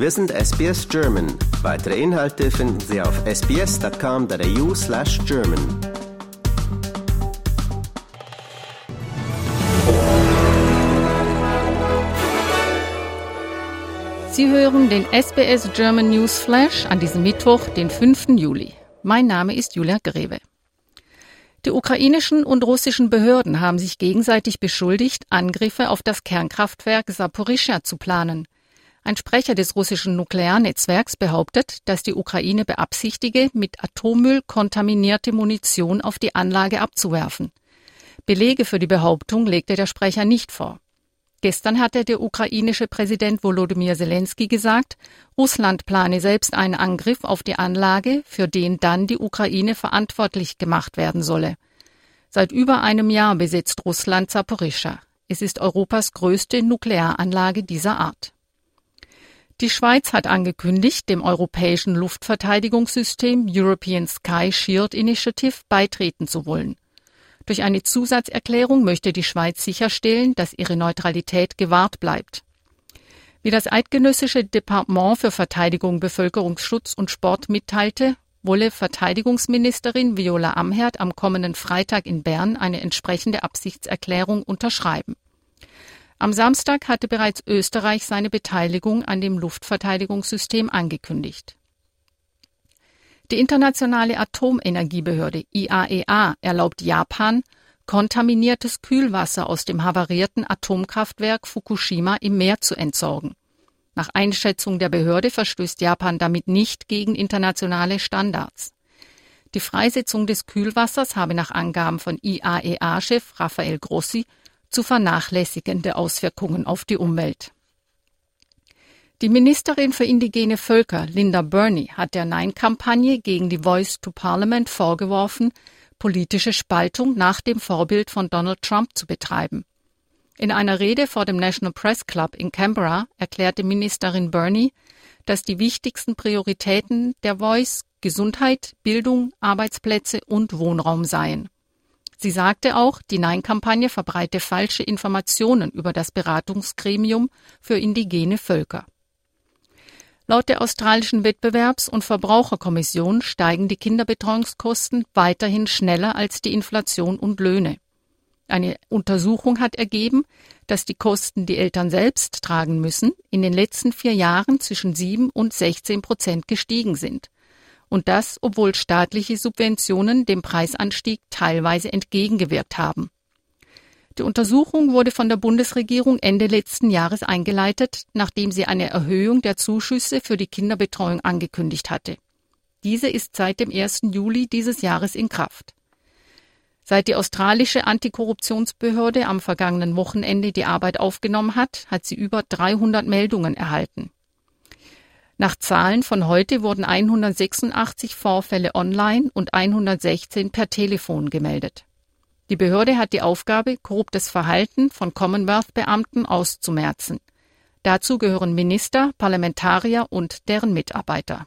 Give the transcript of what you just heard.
Wir sind SBS German. Weitere Inhalte finden Sie auf sbs.com.au slash German. Sie hören den SBS German News Flash an diesem Mittwoch, den 5. Juli. Mein Name ist Julia Greve. Die ukrainischen und russischen Behörden haben sich gegenseitig beschuldigt, Angriffe auf das Kernkraftwerk Saporischschja zu planen. Ein Sprecher des russischen Nuklearnetzwerks behauptet, dass die Ukraine beabsichtige, mit Atommüll kontaminierte Munition auf die Anlage abzuwerfen. Belege für die Behauptung legte der Sprecher nicht vor. Gestern hatte der ukrainische Präsident Volodymyr Zelensky gesagt, Russland plane selbst einen Angriff auf die Anlage, für den dann die Ukraine verantwortlich gemacht werden solle. Seit über einem Jahr besetzt Russland Zaporischschja. Es ist Europas größte Nuklearanlage dieser Art. Die Schweiz hat angekündigt, dem europäischen Luftverteidigungssystem European Sky Shield Initiative beitreten zu wollen. Durch eine Zusatzerklärung möchte die Schweiz sicherstellen, dass ihre Neutralität gewahrt bleibt. Wie das eidgenössische Departement für Verteidigung, Bevölkerungsschutz und Sport mitteilte, wolle Verteidigungsministerin Viola Amherd am kommenden Freitag in Bern eine entsprechende Absichtserklärung unterschreiben. Am Samstag hatte bereits Österreich seine Beteiligung an dem Luftverteidigungssystem angekündigt. Die internationale Atomenergiebehörde IAEA e erlaubt Japan, kontaminiertes Kühlwasser aus dem havarierten Atomkraftwerk Fukushima im Meer zu entsorgen. Nach Einschätzung der Behörde verstößt Japan damit nicht gegen internationale Standards. Die Freisetzung des Kühlwassers habe nach Angaben von IAEA-Chef Rafael Grossi zu vernachlässigende Auswirkungen auf die Umwelt. Die Ministerin für indigene Völker, Linda Burney, hat der Nein-Kampagne gegen die Voice to Parliament vorgeworfen, politische Spaltung nach dem Vorbild von Donald Trump zu betreiben. In einer Rede vor dem National Press Club in Canberra erklärte Ministerin Burney, dass die wichtigsten Prioritäten der Voice Gesundheit, Bildung, Arbeitsplätze und Wohnraum seien. Sie sagte auch, die Nein-Kampagne verbreite falsche Informationen über das Beratungsgremium für indigene Völker. Laut der australischen Wettbewerbs- und Verbraucherkommission steigen die Kinderbetreuungskosten weiterhin schneller als die Inflation und Löhne. Eine Untersuchung hat ergeben, dass die Kosten, die Eltern selbst tragen müssen, in den letzten vier Jahren zwischen 7 und 16 Prozent gestiegen sind. Und das, obwohl staatliche Subventionen dem Preisanstieg teilweise entgegengewirkt haben. Die Untersuchung wurde von der Bundesregierung Ende letzten Jahres eingeleitet, nachdem sie eine Erhöhung der Zuschüsse für die Kinderbetreuung angekündigt hatte. Diese ist seit dem 1. Juli dieses Jahres in Kraft. Seit die australische Antikorruptionsbehörde am vergangenen Wochenende die Arbeit aufgenommen hat, hat sie über 300 Meldungen erhalten. Nach Zahlen von heute wurden 186 Vorfälle online und 116 per Telefon gemeldet. Die Behörde hat die Aufgabe, korruptes Verhalten von Commonwealth-Beamten auszumerzen. Dazu gehören Minister, Parlamentarier und deren Mitarbeiter.